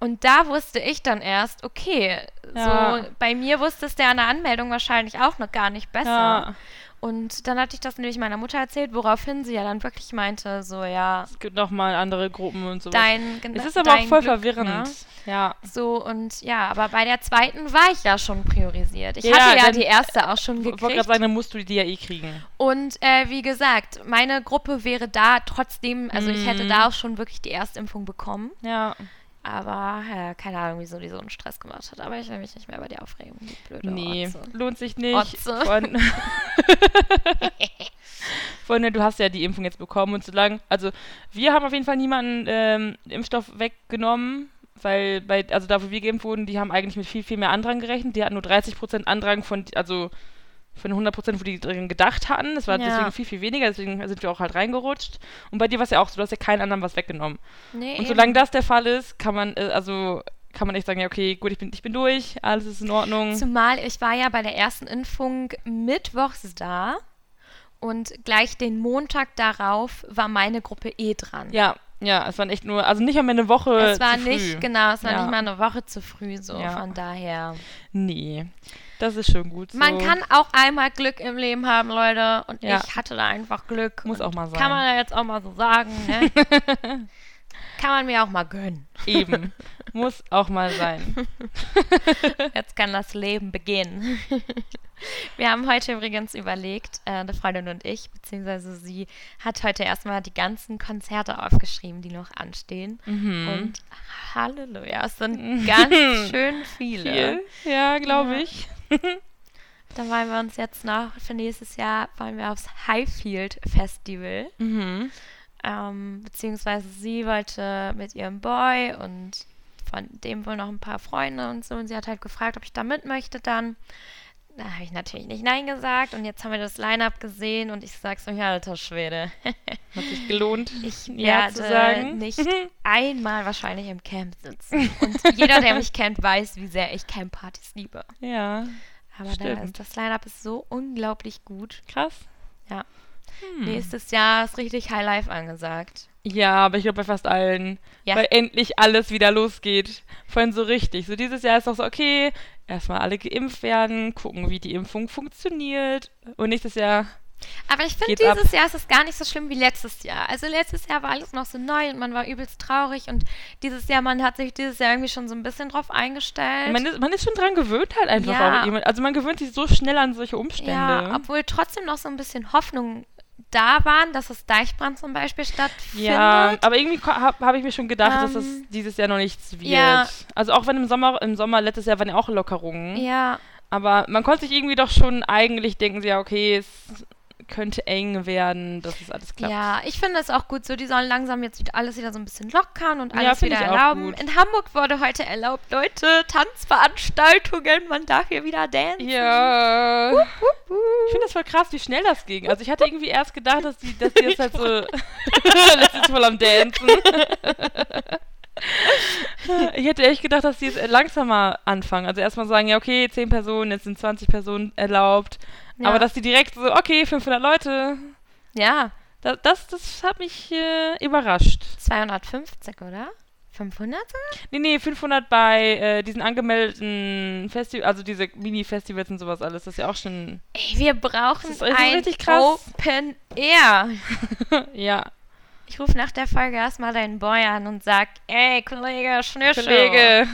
Und da wusste ich dann erst, okay, Ja. so bei mir wusste es der an der Anmeldung wahrscheinlich auch noch gar nicht besser. Ja. Und dann hatte ich das nämlich meiner Mutter erzählt, woraufhin sie ja dann wirklich meinte, so ja, Es gibt nochmal andere Gruppen und sowas. dein es ist aber auch voll Glück, verwirrend. Ne? Ja. So und ja, aber bei der zweiten war ich ja schon priorisiert. Ich Ja, hatte ja die erste auch schon Ich wollte gekriegt. gerade sagen, dann musst du die ja eh kriegen. Und äh, wie gesagt, meine Gruppe wäre da trotzdem, also ich hätte Mhm. da auch schon wirklich die Erstimpfung bekommen. Ja. Aber ja, keine Ahnung, wieso die so einen Stress gemacht hat. Aber ich will mich nicht mehr über die aufregen. Die blöde Nee, Otze. lohnt sich nicht. Otze. Freund- Freunde, du hast ja die Impfung jetzt bekommen und solange, also wir haben auf jeden Fall niemanden ähm, Impfstoff weggenommen, weil bei, also da wo wir geimpft wurden, die haben eigentlich mit viel, viel mehr Andrang gerechnet. Die hatten nur 30% Andrang von, also von 100%, wo die drin gedacht hatten. Das war Ja. deswegen viel, viel weniger, deswegen sind wir auch halt reingerutscht. Und bei dir war es ja auch so, du hast ja keinen anderen was weggenommen. Nee, Und eben. solange das der Fall ist, kann man, äh, also kann man echt sagen, ja, okay, gut, ich bin, ich bin durch, alles ist in Ordnung. Zumal ich war ja bei der ersten Impfung mittwochs da und gleich den Montag darauf war meine Gruppe eh dran. Ja, ja, es waren echt nur, also nicht einmal eine Woche Es war zu früh. nicht, genau, es war Ja. nicht mal eine Woche zu früh, so Ja. von daher. Nee, das ist schon gut so. Man kann auch einmal Glück im Leben haben, Leute. Und Ja. ich hatte da einfach Glück. Muss auch mal sein. Kann man ja jetzt auch mal so sagen, ne? kann man mir auch mal gönnen. Eben. Muss auch mal sein. Jetzt kann das Leben beginnen. Wir haben heute übrigens überlegt, äh, eine Freundin und ich, beziehungsweise sie hat heute erstmal die ganzen Konzerte aufgeschrieben, die noch anstehen. Mhm. Und Halleluja, es sind ganz schön viele. Viel? Ja, glaube ich. Da wollen wir uns jetzt noch für nächstes Jahr wollen wir aufs Highfield Festival. Mhm. Ähm, beziehungsweise sie wollte mit ihrem Boy und von dem wohl noch ein paar Freunde und so. Und sie hat halt gefragt, ob ich da mit möchte dann. Da habe ich natürlich nicht Nein gesagt. Und jetzt haben wir das Line-Up gesehen und ich sag so, ja, alter Schwede. Hat sich gelohnt, Ich ja zu sagen. nicht einmal wahrscheinlich im Camp sitzen. Und jeder, der mich kennt, weiß, wie sehr ich Camppartys liebe. Ja, Aber da ist, das Line-Up ist so unglaublich gut. krass. Ja. Hm. Nächstes Jahr ist richtig High Life angesagt. Ja, aber ich glaube bei fast allen. Ja. Weil endlich alles wieder losgeht. Vorhin so richtig. So dieses Jahr ist doch so, okay, erstmal alle geimpft werden, gucken, wie die Impfung funktioniert. Und nächstes Jahr, Aber ich finde, Geht's ab. dieses Jahr ist es gar nicht so schlimm wie letztes Jahr. Also letztes Jahr war alles noch so neu und man war übelst traurig und dieses Jahr, man hat sich dieses Jahr irgendwie schon so ein bisschen drauf eingestellt. man ist, man ist schon dran gewöhnt halt einfach Ja. auch. Also man gewöhnt sich so schnell an solche Umstände. ja, obwohl trotzdem noch so ein bisschen Hoffnung da waren, dass das Deichbrand zum Beispiel stattfindet. Ja, aber irgendwie habe hab ich mir schon gedacht, dass das Ähm, dieses Jahr noch nichts wird. ja. Also auch wenn im Sommer, im Sommer letztes Jahr waren ja auch Lockerungen. ja, Aber man konnte sich irgendwie doch schon eigentlich denken, ja, okay, es könnte eng werden, dass es alles klappt. ja, ich finde es auch gut so. Die sollen langsam jetzt wieder alles wieder so ein bisschen lockern und Ja, alles finde wieder erlauben. In Hamburg wurde heute erlaubt, Leute, Tanzveranstaltungen, man darf hier wieder dancen. Ja. Ich finde das voll krass, wie schnell das ging. Also ich hatte irgendwie erst gedacht, dass die, dass die das halt so. das ist voll am Dancen. Ich hätte echt gedacht, dass die jetzt langsamer anfangen. Also erstmal sagen, ja, okay, 10 Personen, jetzt sind 20 Personen erlaubt. Ja. Aber dass die direkt so, okay, 500 Leute. Ja, Das, das, das hat mich äh, überrascht. 250, oder? 500? Nee, nee, 500 bei äh, diesen angemeldeten Festivals, also diese Mini-Festivals und sowas alles. Das ist ja auch schon. Ey, wir brauchen Das ist- das ist ein richtig krass. Open Air. ja. Ich rufe nach der Folge erstmal deinen Boy an und sag, ey, Kollege Schnürschuh, Kollege.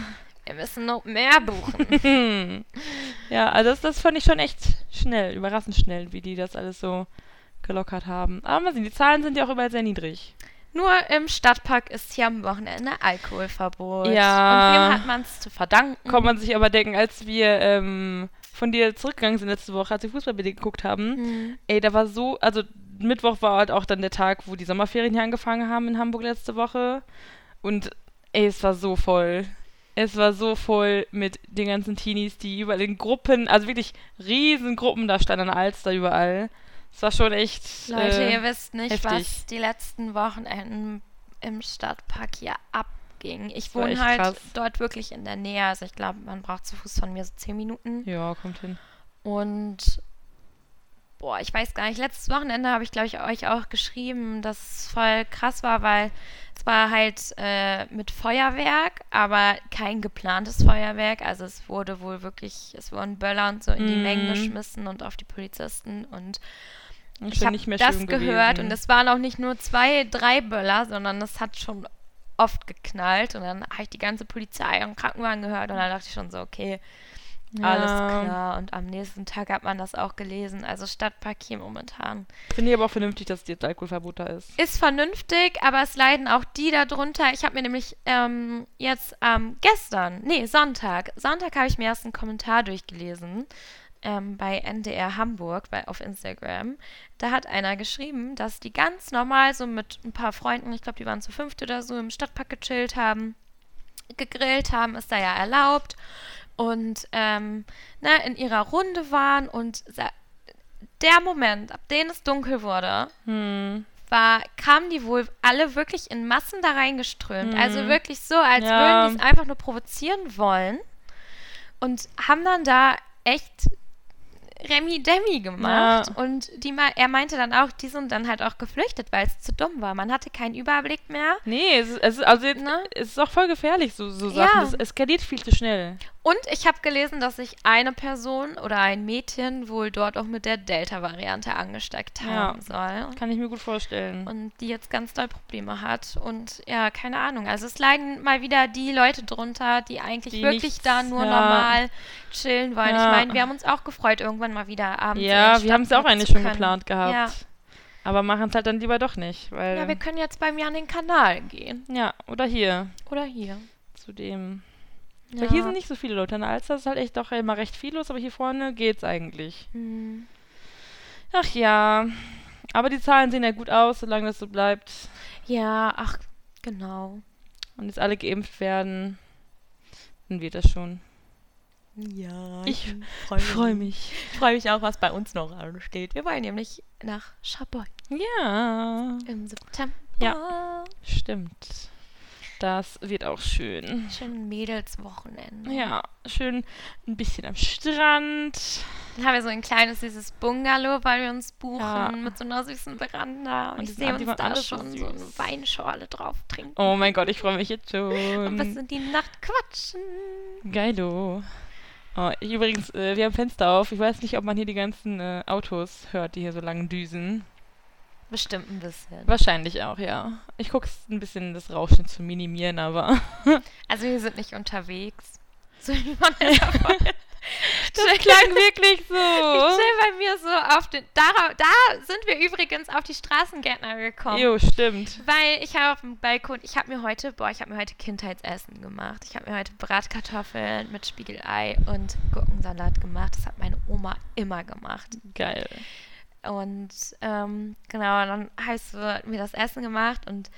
wir müssen noch mehr buchen. Ja, also das, das fand ich schon echt schnell, überraschend schnell, wie die das alles so gelockert haben. Aber mal sehen, die Zahlen sind ja auch überall sehr niedrig. Nur im Stadtpark ist hier am Wochenende Alkoholverbot. Ja. Und wem hat man es zu verdanken? Kann man sich aber denken, als wir ähm, von dir zurückgegangen sind letzte Woche, als wir Fußball mit dir geguckt haben, Hm. ey, da war so, also Mittwoch war halt auch dann der Tag, wo die Sommerferien hier angefangen haben in Hamburg letzte Woche. Und ey, es war so voll. Es war so voll mit den ganzen Teenies, die überall in Gruppen, also wirklich riesen Gruppen da standen an Alster überall. Es war schon echt. Leute, äh, ihr wisst nicht, heftig. was die letzten Wochenenden im Stadtpark hier abging. Ich wohne halt krass. dort wirklich in der Nähe. Also ich glaube, man braucht zu Fuß von mir so 10 Minuten. Ja, kommt hin. Und boah, ich weiß gar nicht, letztes Wochenende habe ich, glaube ich, euch auch geschrieben, dass es voll krass war, weil es war halt äh, mit Feuerwerk, aber kein geplantes Feuerwerk. Also es wurde wohl wirklich, es wurden Böller und so in die Mhm. Mengen geschmissen und auf die Polizisten und ich habe das gehört gewesen. und es waren auch nicht nur zwei, drei Böller, sondern es hat schon oft geknallt und dann habe ich die ganze Polizei und Krankenwagen gehört und dann dachte ich schon so, okay, alles Ja. klar. Und am nächsten Tag hat man das auch gelesen. Also Stadtpark hier momentan. Finde ich aber auch vernünftig, dass jetzt Alkoholverbot da ist. Ist vernünftig, aber es leiden auch die darunter. Ich habe mir nämlich ähm, jetzt ähm, gestern, nee, Sonntag, Sonntag habe ich mir erst einen Kommentar durchgelesen ähm, bei NDR Hamburg bei, auf Instagram. Da hat einer geschrieben, dass die ganz normal so mit ein paar Freunden, ich glaube, die waren zu fünft oder so, im Stadtpark gechillt haben, gegrillt haben, ist da ja erlaubt. Und ähm, ne, in ihrer Runde waren und der Moment, ab dem es dunkel wurde, Hm. war, kamen die wohl alle wirklich in Massen da reingeströmt. Mhm. Also wirklich so, als Ja. würden die es einfach nur provozieren wollen. Und haben dann da echt Remi Demi gemacht. Ja. Und die er meinte dann auch, die sind dann halt auch geflüchtet, weil es zu dumm war. Man hatte keinen Überblick mehr. Nee, es ist, also ne? es ist auch voll gefährlich, so, so Sachen. Ja. Es eskaliert viel zu schnell. Und ich habe gelesen, dass sich eine Person oder ein Mädchen wohl dort auch mit der Delta-Variante angesteckt haben ja, soll. Kann ich mir gut vorstellen. Und die jetzt ganz doll Probleme hat. Und ja, keine Ahnung. Also es leiden mal wieder die Leute drunter, die eigentlich die wirklich nichts, da nur ja. normal chillen wollen. Ja. Ich meine, wir haben uns auch gefreut, irgendwann mal wieder abends. Ja, wir haben es auch eigentlich schon geplant gehabt. Ja. Aber machen es halt dann lieber doch nicht. Weil ja, wir können jetzt bei mir an den Kanal gehen. Ja, oder hier. Oder hier. Zu dem ja. Weil hier sind nicht so viele Leute. In der Alster ist halt echt doch immer recht viel los, aber hier vorne geht's eigentlich. Mhm. Ach ja. Aber die Zahlen sehen ja gut aus, solange das so bleibt. Ja, ach, genau. Und jetzt alle geimpft werden, dann wird das schon. Ja, ich freue mich. Freu mich. freue mich auch, was bei uns noch steht. Wir wollen nämlich nach Chaboy. Ja. Im September. Ja, stimmt. Das wird auch schön. Schön Mädelswochenende. Ja, schön ein bisschen am Strand. Dann haben wir so ein kleines süßes Bungalow, weil wir uns buchen ja. mit so einer süßen Veranda. Und, und ich sehe uns da schon so, so eine Weinschorle drauf trinken. Oh mein Gott, ich freue mich jetzt schon. Und bis in die Nacht quatschen. Geilo. Oh, ich übrigens, äh, wir haben Fenster auf. Ich weiß nicht, ob man hier die ganzen äh, Autos hört, die hier so lang düsen. Bestimmt ein bisschen. Wahrscheinlich auch, ja. Ich gucke es ein bisschen, das Rauschen zu minimieren, aber. also wir sind nicht unterwegs. So wie man es Das klang wirklich so. Ich chill bei mir so auf den. Da, da sind wir übrigens auf die Straßengärtner gekommen. Jo, stimmt. Weil ich habe auf dem Balkon, ich habe mir heute, boah, ich habe mir heute Kindheitsessen gemacht. Ich habe mir heute Bratkartoffeln mit Spiegelei und Gurkensalat gemacht. Das hat meine Oma immer gemacht. Geil. Und ähm, genau, dann habe ich mir das Essen gemacht und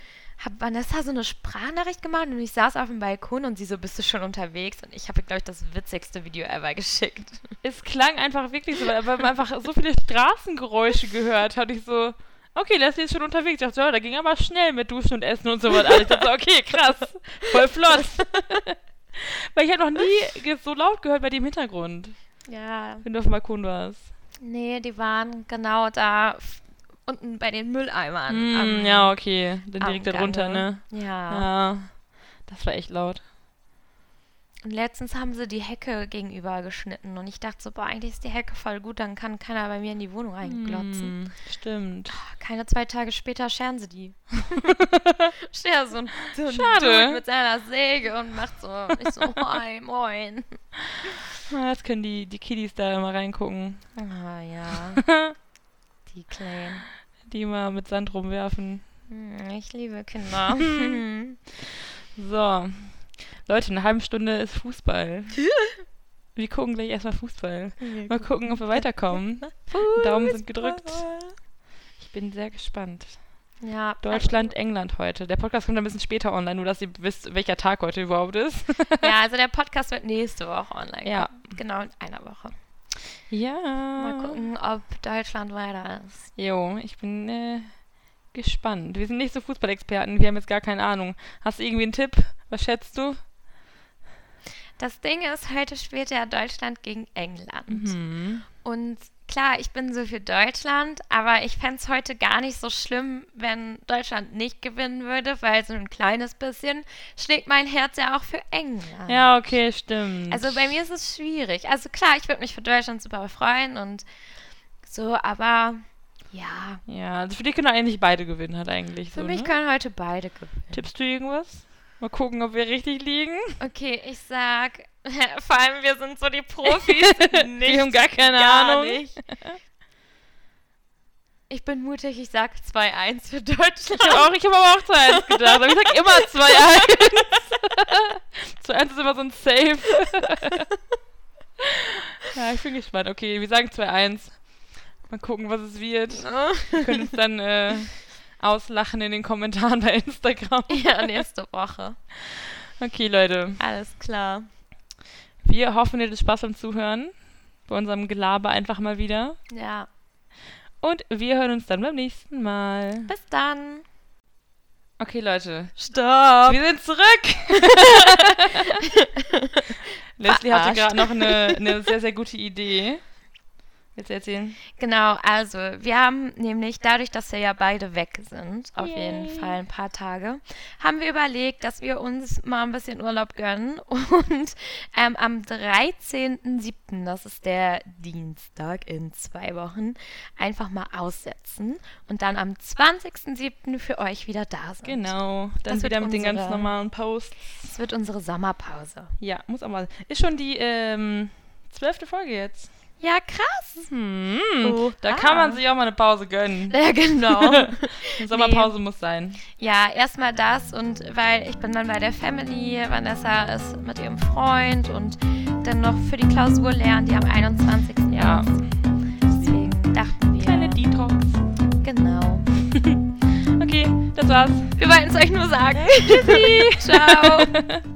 habe Vanessa so eine Sprachnachricht gemacht und ich saß auf dem Balkon und sie so, bist du schon unterwegs? Und ich habe, glaube ich, das witzigste Video ever geschickt. Es klang einfach wirklich so, weil man einfach so viele Straßengeräusche gehört hat. Ich so, okay, Leslie ist schon unterwegs. Ich dachte, ja, da ging aber schnell mit Duschen und Essen und so weiter. Ich dachte, okay, krass, voll flott. weil ich habe noch nie so laut gehört bei dem Hintergrund. Ja. Wenn du auf dem Balkon warst. Nee, die waren genau da unten bei den Mülleimern. Mm, am, ja, okay. Dann direkt darunter, ne? Ja. Ja. Das war echt laut. Und letztens haben sie die Hecke gegenüber geschnitten und ich dachte so, boah, eigentlich ist die Hecke voll gut, dann kann keiner bei mir in die Wohnung reinglotzen. Mm, stimmt. Ah, keine zwei Tage später scheren sie die. Ja so ein, so ein Schade. mit seiner Säge und macht so, ich so, moin, moin. Na, jetzt können die, die Kiddies da mal reingucken. Ah, ja. die Kleinen. Die mal mit Sand rumwerfen. Hm, ich liebe Kinder. so. Leute, eine halbe Stunde ist Fußball. Wir gucken gleich erstmal Fußball. Mal gucken, ob wir weiterkommen. Daumen sind gedrückt. Ich bin sehr gespannt. Ja. Deutschland, England heute. Der Podcast kommt ein bisschen später online, nur dass ihr wisst, welcher Tag heute überhaupt ist. ja, also der Podcast wird nächste Woche online. Ja. Genau in einer Woche. Ja. Mal gucken, ob Deutschland weiter ist. Jo, ich bin äh, gespannt. Wir sind nicht so Fußballexperten, wir haben jetzt gar keine Ahnung. Hast du irgendwie einen Tipp? Was schätzt du? Das Ding ist, heute spielt ja Deutschland gegen England. Mhm. Und klar, ich bin so für Deutschland, aber ich fände es heute gar nicht so schlimm, wenn Deutschland nicht gewinnen würde, weil so ein kleines bisschen schlägt mein Herz ja auch für England. Ja, okay, stimmt. Also bei mir ist es schwierig. Also klar, ich würde mich für Deutschland super freuen und so, aber ja. Ja, also für dich können eigentlich beide gewinnen, hat eigentlich. Für so, mich ne? können heute beide gewinnen. Tippst du irgendwas? Mal gucken, ob wir richtig liegen. Okay, ich sag, vor allem wir sind so die Profis. nicht, wir haben gar keine gar Ahnung. Nicht. Ich bin mutig, ich sag 2-1 für Deutschland. Ich habe hab aber auch 2-1 gedacht, aber ich sag immer 2-1. 2-1 ist immer so ein Safe. ja, ich bin gespannt. Okay, wir sagen 2-1. Mal gucken, was es wird. Wir können uns dann äh, auslachen in den Kommentaren bei Instagram. Ja, nächste Woche. Okay, Leute. Alles klar. Wir hoffen, ihr hattet Spaß beim Zuhören. Bei unserem Gelaber einfach mal wieder. Ja. Und wir hören uns dann beim nächsten Mal. Bis dann. Okay, Leute. Stopp. Wir sind zurück. Leslie hatte gerade noch eine, eine sehr, sehr gute Idee. Willst du erzählen? Genau, also wir haben nämlich dadurch, dass wir ja beide weg sind, auf Yay. jeden Fall ein paar Tage, haben wir überlegt, dass wir uns mal ein bisschen Urlaub gönnen und ähm, am 13.07., das ist der Dienstag in zwei Wochen, einfach mal aussetzen und dann am 20.07. für euch wieder da sind. Genau. Dann Das wird wieder mit den ganz unsere- normalen Posts. Das wird unsere Sommerpause. Ja, muss auch mal. Ist schon die ähm, zwölfte Folge jetzt. Ja, krass. Hm, Oh, da ah. kann man sich auch mal eine Pause gönnen. Ja, genau. Eine Sommerpause muss sein. Ja, erstmal das und weil ich bin dann bei der Family, Vanessa ist mit ihrem Freund und dann noch für die Klausur lernen, die am 21. Ja. erst. Deswegen dachten wir. Kleine Detox. Genau. Okay, das war's. Wir wollten es euch nur sagen. Tschüssi. Ciao.